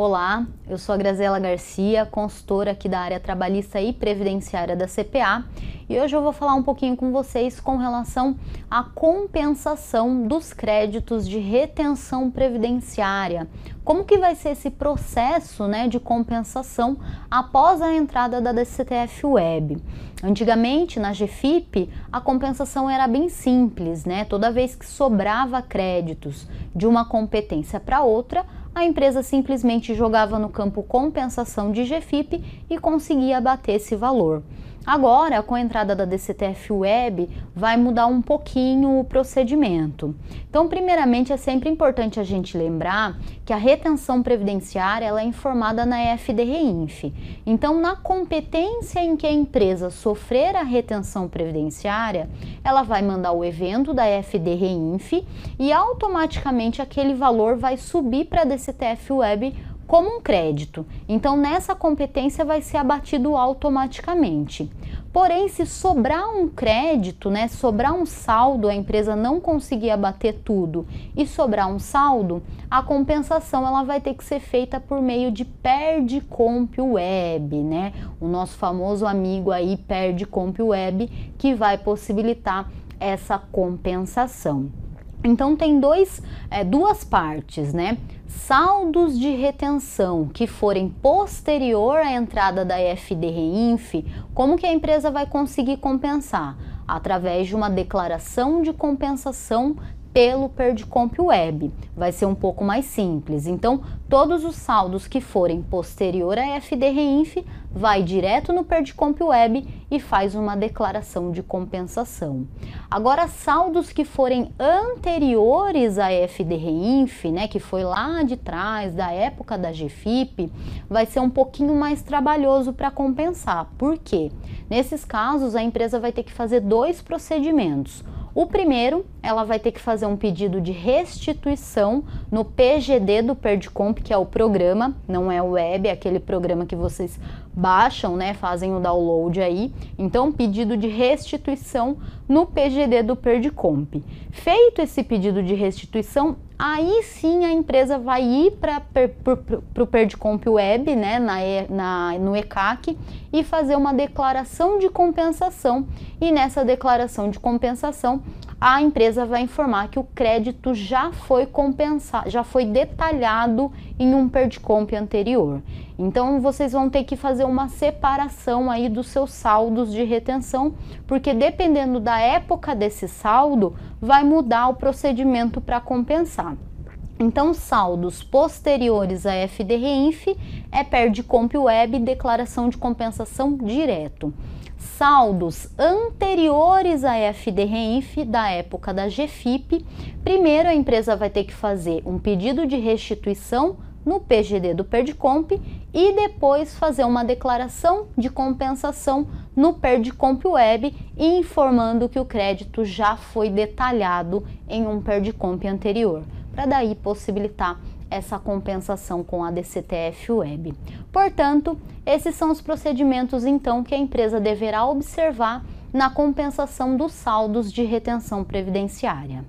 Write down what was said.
Olá, eu sou a Graziela Garcia, consultora aqui da área trabalhista e previdenciária da CPA, e hoje eu vou falar um pouquinho com vocês com relação à compensação dos créditos de retenção previdenciária. Como que vai ser esse processo, né, de compensação após a entrada da DCTF Web? Antigamente, na GFIP, a compensação era bem simples, né? Toda vez que sobrava créditos de uma competência para outra, a empresa simplesmente jogava no campo compensação de GFIP e conseguia abater esse valor. Agora, com a entrada da DCTF Web, vai mudar um pouquinho o procedimento. Então, primeiramente, é sempre importante a gente lembrar que a retenção previdenciária ela é informada na FDREINF. Então, na competência em que a empresa sofrer a retenção previdenciária, ela vai mandar o evento da FDREINF e automaticamente aquele valor vai subir para a DCTF Web como um crédito. Então, nessa competência vai ser abatido automaticamente. Porém, se sobrar um crédito, né, sobrar um saldo, a empresa não conseguir abater tudo e sobrar um saldo, a compensação ela vai ter que ser feita por meio de Perde Comp Web, né? O nosso famoso amigo aí Perde Comp Web, que vai possibilitar essa compensação. Então tem dois, é, duas partes, né? saldos de retenção que forem posterior à entrada da FDRINF, como que a empresa vai conseguir compensar? Através de uma declaração de compensação pelo Perdicomp Web. Vai ser um pouco mais simples. Então, todos os saldos que forem posterior à FDRINF vai direto no Perdicomp Web e faz uma declaração de compensação. Agora, saldos que forem anteriores à FDRINF, né, que foi lá de trás, da época da GFIP, vai ser um pouquinho mais trabalhoso para compensar. Por quê? Nesses casos, a empresa vai ter que fazer dois procedimentos o primeiro, ela vai ter que fazer um pedido de restituição no PGD do Perdicomp, que é o programa, não é o web, é aquele programa que vocês baixam, né, fazem o download aí. Então, pedido de restituição no PGD do Perdicomp. Feito esse pedido de restituição, aí sim a empresa vai ir para o Perdicomp Web, né, na, na, no ECAC, e fazer uma declaração de compensação. E nessa declaração de compensação, a empresa vai informar que o crédito já foi compensado, já foi detalhado em um Perdicomp anterior. Então vocês vão ter que fazer uma separação aí dos seus saldos de retenção, porque dependendo da época desse saldo, vai mudar o procedimento para compensar. Então, saldos posteriores a FDRINF é perde comp web declaração de compensação direto. Saldos anteriores a FDRINF da época da GFIP, primeiro a empresa vai ter que fazer um pedido de restituição no PGD do Perdicomp e depois fazer uma declaração de compensação no Perdicomp Web, informando que o crédito já foi detalhado em um Perdicomp anterior para daí possibilitar essa compensação com a DCTF Web. Portanto, esses são os procedimentos então que a empresa deverá observar na compensação dos saldos de retenção previdenciária.